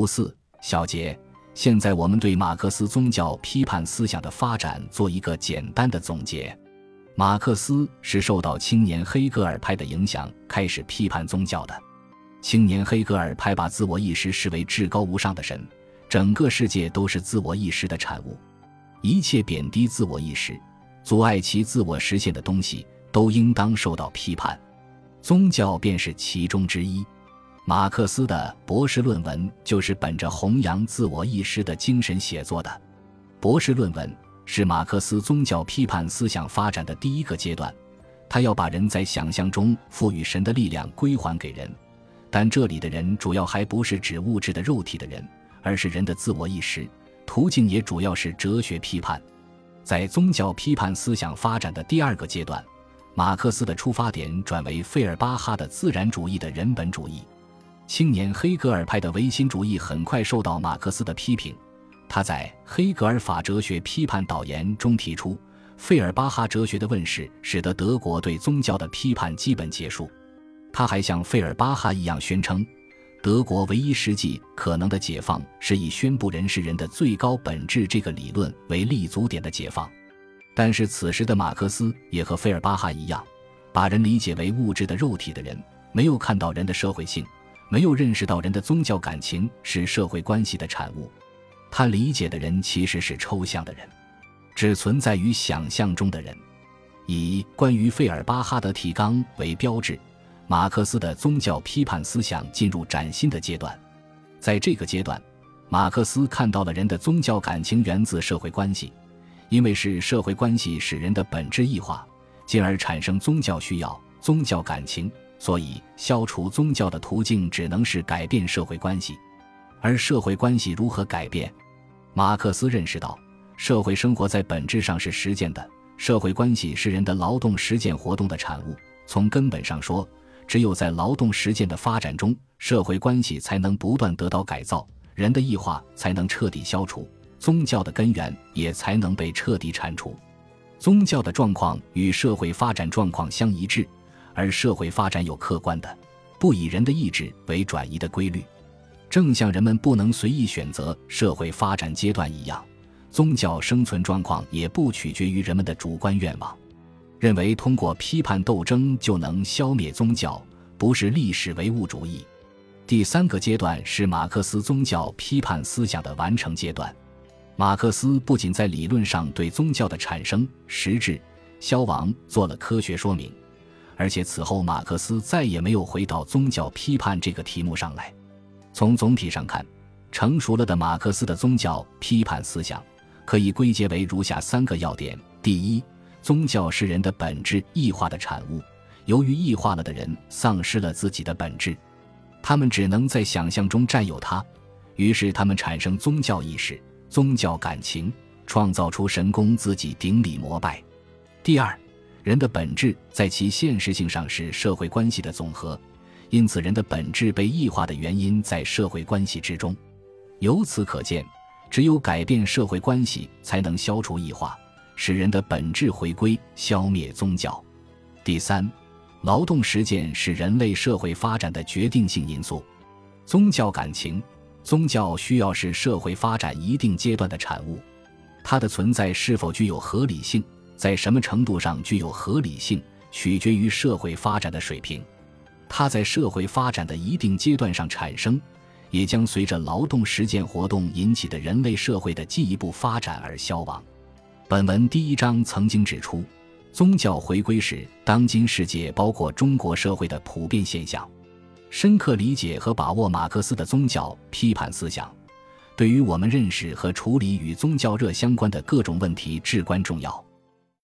五四小结。现在我们对马克思宗教批判思想的发展做一个简单的总结。马克思是受到青年黑格尔派的影响，开始批判宗教的。青年黑格尔派把自我意识视为至高无上的神，整个世界都是自我意识的产物，一切贬低自我意识、阻碍其自我实现的东西，都应当受到批判。宗教便是其中之一。马克思的博士论文就是本着弘扬自我意识的精神写作的。博士论文是马克思宗教批判思想发展的第一个阶段，他要把人在想象中赋予神的力量归还给人，但这里的人主要还不是指物质的肉体的人，而是人的自我意识。途径也主要是哲学批判。在宗教批判思想发展的第二个阶段，马克思的出发点转为费尔巴哈的自然主义的人本主义。青年黑格尔派的唯心主义很快受到马克思的批评。他在《黑格尔法哲学批判导言》中提出，费尔巴哈哲学的问世使得德国对宗教的批判基本结束。他还像费尔巴哈一样宣称，德国唯一实际可能的解放是以宣布人是人的最高本质这个理论为立足点的解放。但是此时的马克思也和费尔巴哈一样，把人理解为物质的肉体的人，没有看到人的社会性。没有认识到人的宗教感情是社会关系的产物，他理解的人其实是抽象的人，只存在于想象中的人。以关于费尔巴哈的提纲为标志，马克思的宗教批判思想进入崭新的阶段。在这个阶段，马克思看到了人的宗教感情源自社会关系，因为是社会关系使人的本质异化，进而产生宗教需要、宗教感情。所以，消除宗教的途径只能是改变社会关系，而社会关系如何改变？马克思认识到，社会生活在本质上是实践的，社会关系是人的劳动实践活动的产物。从根本上说，只有在劳动实践的发展中，社会关系才能不断得到改造，人的异化才能彻底消除，宗教的根源也才能被彻底铲除。宗教的状况与社会发展状况相一致。而社会发展有客观的、不以人的意志为转移的规律，正像人们不能随意选择社会发展阶段一样，宗教生存状况也不取决于人们的主观愿望。认为通过批判斗争就能消灭宗教，不是历史唯物主义。第三个阶段是马克思宗教批判思想的完成阶段。马克思不仅在理论上对宗教的产生、实质、消亡做了科学说明。而且此后，马克思再也没有回到宗教批判这个题目上来。从总体上看，成熟了的马克思的宗教批判思想可以归结为如下三个要点：第一，宗教是人的本质异化的产物，由于异化了的人丧失了自己的本质，他们只能在想象中占有它，于是他们产生宗教意识、宗教感情，创造出神功自己顶礼膜拜。第二。人的本质在其现实性上是社会关系的总和，因此人的本质被异化的原因在社会关系之中。由此可见，只有改变社会关系，才能消除异化，使人的本质回归，消灭宗教。第三，劳动实践是人类社会发展的决定性因素。宗教感情、宗教需要是社会发展一定阶段的产物，它的存在是否具有合理性？在什么程度上具有合理性，取决于社会发展的水平。它在社会发展的一定阶段上产生，也将随着劳动实践活动引起的人类社会的进一步发展而消亡。本文第一章曾经指出，宗教回归是当今世界包括中国社会的普遍现象。深刻理解和把握马克思的宗教批判思想，对于我们认识和处理与宗教热相关的各种问题至关重要。